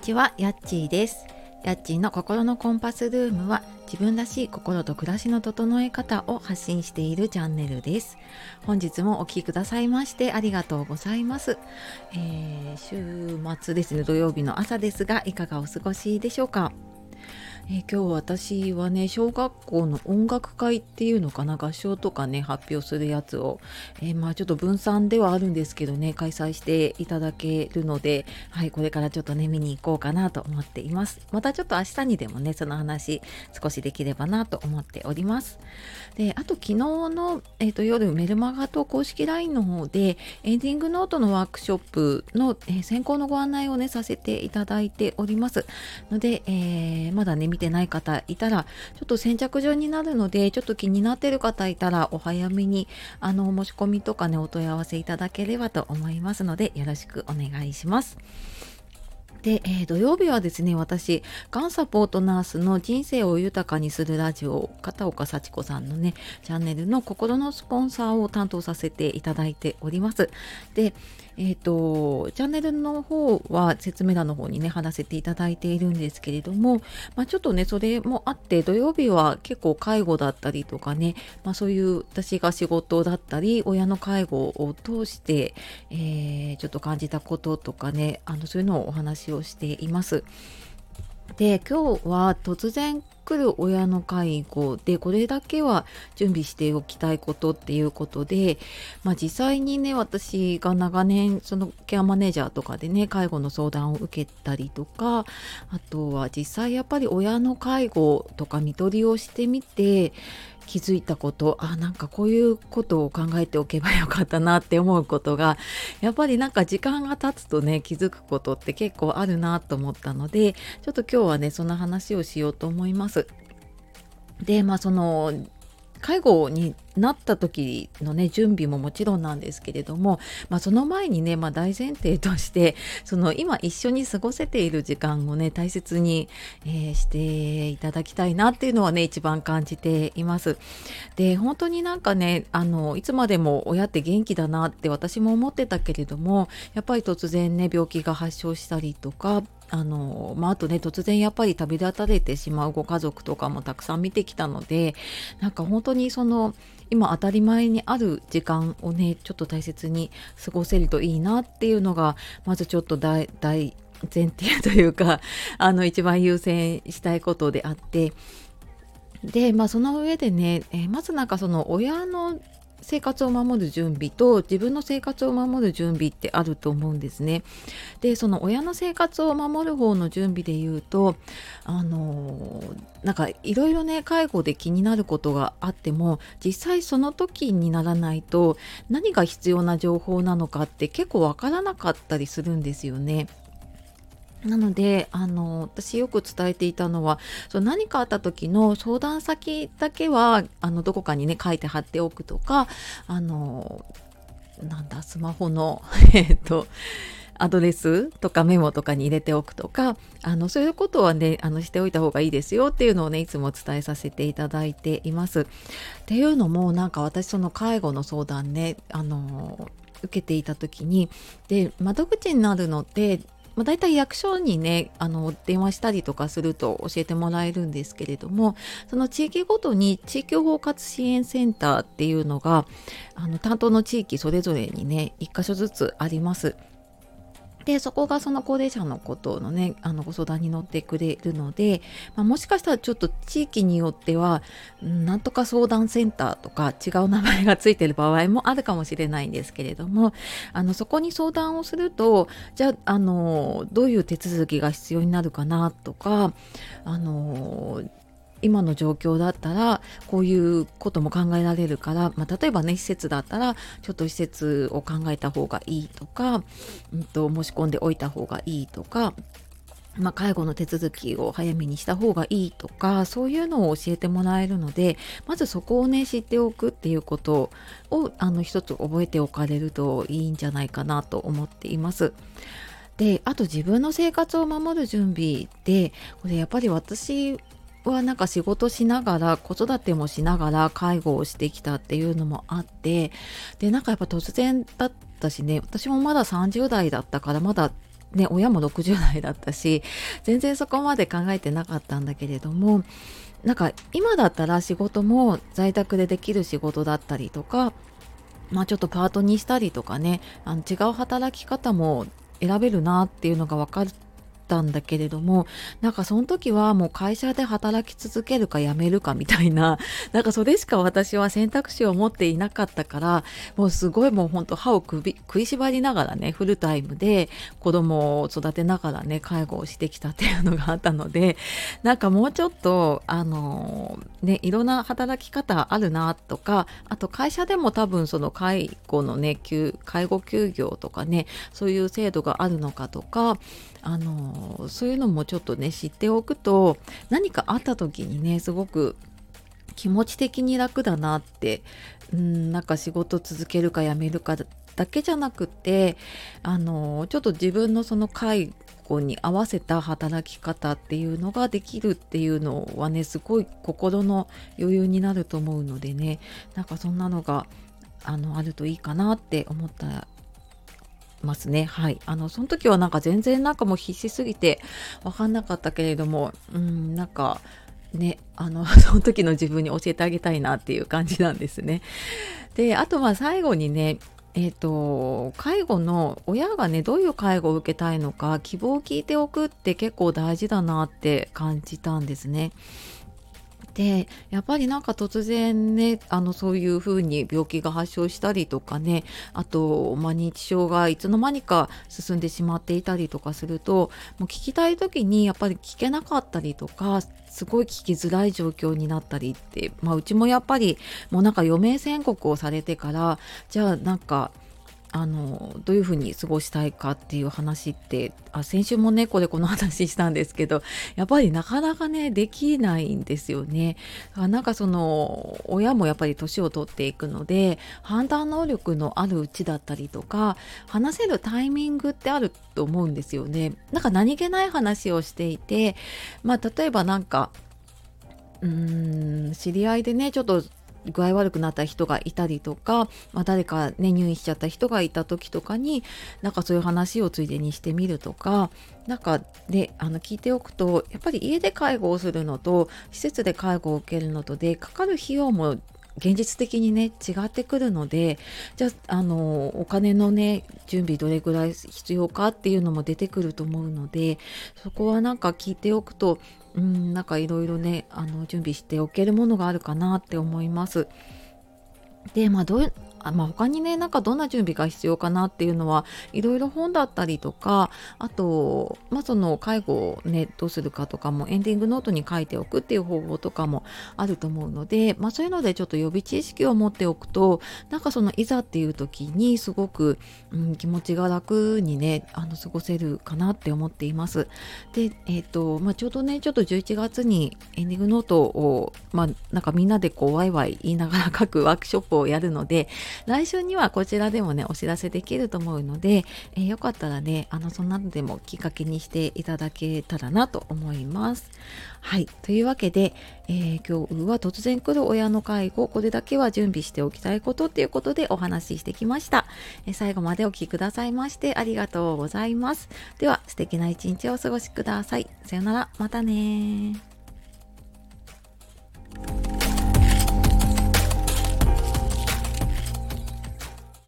ちは、やっちーです。やっちーの心のコンパスルームは自分らしい心と暮らしの整え方を発信しているチャンネルです。本日もお聴きくださいましてありがとうございます。えー週末ですね、土曜日の朝ですが、いかがお過ごしでしょうか？え今日私はね小学校の音楽会っていうのかな合唱とかね発表するやつを、えーまあちょっと分散ではあるんですけどね開催していただけるのではいこれからちょっとね見に行こうかなと思っています。またちょっと明日にでもねその話少しできればなと思っております。であと昨日の、えーと夜メルマガと公式 LINE の方でエンディングノートのワークショップの、えー先行のご案内をねさせていただいております。ので、えーまだね見てない方いたらちょっと先着順になるのでちょっと気になってる方いたらお早めにあの申し込みとかねお問い合わせいただければと思いますのでよろしくお願いします。で、えー土曜日はですね私がんサポートナースの人生を豊かにするラジオ片岡幸子さんのねチャンネルの心のスポンサーを担当させていただいております。でえっ、とチャンネルの方は説明欄の方にね貼らせていただいているんですけれども、まあ、ちょっとねそれもあって土曜日は結構介護だったりとかね、まあ、そういう私が仕事だったり親の介護を通して、えーちょっと感じたこととかねあのそういうのをお話しをしています。で今日は突然来る親の介護でこれだけは準備しておきたいことっていうことで、まあ、実際にね私が長年そのケアマネージャーとかでね介護の相談を受けたりとかあとは実際やっぱり親の介護とか看取りをしてみて気づいたことあなんかこういうことを考えておけばよかったなって思うことがやっぱりなんか時間が経つとね気づくことって結構あるなと思ったのでちょっと今日はねその話をしようと思います。でまあその介護になった時のね準備ももちろんなんですけれども、まあ、その前にね、まあ、大前提としてその今一緒に過ごせている時間をね大切に、えーしていただきたいなっていうのはね一番感じています。で本当になんかねあのいつまでも親って元気だなって私も思ってたけれどもやっぱり突然ね病気が発症したりとかあのまあ、あとね突然やっぱり旅立たれてしまうご家族とかもたくさん見てきたのでなんか本当にその今当たり前にある時間をねちょっと大切に過ごせるといいなっていうのがまずちょっと大大前提というか あの一番優先したいことであって。でまあその上でね、えーまずなんかその親の生活を守る準備と自分の生活を守る準備ってあると思うんですね。でその親の生活を守る方の準備で言うとあのなんかいろいろね介護で気になることがあっても実際その時にならないと何が必要な情報なのかって結構わからなかったりするんですよね。なのであの私よく伝えていたのはそう何かあった時の相談先だけはあのどこかにね書いて貼っておくとかあのなんだスマホの えっとアドレスとかメモとかに入れておくとかあのそういうことはねあのしておいた方がいいですよっていうのをねいつも伝えさせていただいています。っていうのもなんか私その介護の相談ねあの受けていた時にで窓口になるのってまあ、大体役所にねあの電話したりとかすると教えてもらえるんですけれどもその地域ごとに地域包括支援センターっていうのがあの担当の地域それぞれにね1箇所ずつあります。でそこがその高齢者のことのねあのご相談に乗ってくれるので、まあ、もしかしたらちょっと地域によってはなんとか相談センターとか違う名前がついてる場合もあるかもしれないんですけれどもあのそこに相談をするとじゃああのどういう手続きが必要になるかなとかあの今の状況だったらこういうことも考えられるから、まあ、例えばね施設だったらちょっと施設を考えた方がいいとか、うん、と申し込んでおいた方がいいとかまあ、介護の手続きを早めにした方がいいとかそういうのを教えてもらえるのでまずそこをね知っておくっていうことをあの一つ覚えておかれるといいんじゃないかなと思っています。であと自分の生活を守る準備でこれやっぱり私はなんか仕事しながら子育てもしながら介護をしてきたっていうのもあってでなんかやっぱ突然だったしね私もまだ30代だったからまだね、親も60代だったし全然そこまで考えてなかったんだけれどもなんか今だったら仕事も在宅でできる仕事だったりとかまあちょっとパートにしたりとかねあの違う働き方も選べるなっていうのが分かってたんだけれどもなんかその時はもう会社で働き続けるか辞めるかみたいな なんかそれしか私は選択肢を持っていなかったからもうすごいもうほんと歯を食いしばりながらねフルタイムで子供を育てながらね介護をしてきたっていうのがあったのでなんかもうちょっとあのねいろんな働き方あるなとかあと会社でも多分その介護のね介護休業とかねそういう制度があるのかとかあのそういうのもちょっとね知っておくと何かあった時にねすごく気持ち的に楽だなってうんなんか仕事続けるかやめるかだけじゃなくてあのちょっと自分のその介護に合わせた働き方っていうのができるっていうのはねすごい心の余裕になると思うのでねなんかそんなのがあのあるといいかなって思ったますね。はい。あの、その時はなんか全然なんかもう必死すぎて分かんなかったけれども、うん、なんかね、あの、その時の自分に教えてあげたいなっていう感じなんですね。で、あとまあ最後にね、えーと、介護の親がねどういう介護を受けたいのか希望を聞いておくって結構大事だなって感じたんですね。でやっぱりなんか突然ねあのそういうふうに病気が発症したりとかねあと、まあ、認知症がいつの間にか進んでしまっていたりとかするともう聞きたい時にやっぱり聞けなかったりとかすごい聞きづらい状況になったりって、まあ、うちもやっぱりもうなんか余命宣告をされてからじゃあなんかあのどういうふうに過ごしたいかっていう話ってあ先週もねこれこの話したんですけど やっぱりなかなかねできないんですよね。なんかその親もやっぱり年を取っていくので判断能力のあるうちだったりとか話せるタイミングってあると思うんですよね。なんか何気ない話をしていてまあ例えばなんかうーん知り合いでねちょっと具合悪くなった人がいたりとか、まあ、誰かね入院しちゃった人がいた時とかになんかそういう話をついでにしてみるとかなんかであの聞いておくとやっぱり家で介護をするのと施設で介護を受けるのとでかかる費用も現実的にね違ってくるのでじゃああのお金のね準備どれぐらい必要かっていうのも出てくると思うのでそこはなんか聞いておくとうんなんかいろいろねあの準備しておけるものがあるかなって思います。でまあどうあまあ、他にねなんかどんな準備が必要かなっていうのはいろいろ本だったりとかあと、まあ、その介護をねどうするかとかもエンディングノートに書いておくっていう方法とかもあると思うので、まあ、そういうのでちょっと予備知識を持っておくとなんかそのいざっていう時にすごく、うん、気持ちが楽にねあの過ごせるかなって思っています。で、えーとまあ、ちょうどねちょっと11月にエンディングノートを、まあ、なんかみんなでこうワイワイ言いながら書くワークショップをやるので来週にはこちらでもねお知らせできると思うので、えー、よかったらねあのそんなのでもきっかけにしていただけたらなと思います。はい。というわけで、えー、今日は突然来る親の介護これだけは準備しておきたいことっていうことでお話ししてきました、えー、最後までお聴きくださいましてありがとうございます。では素敵な一日をお過ごしください。さよなら。またね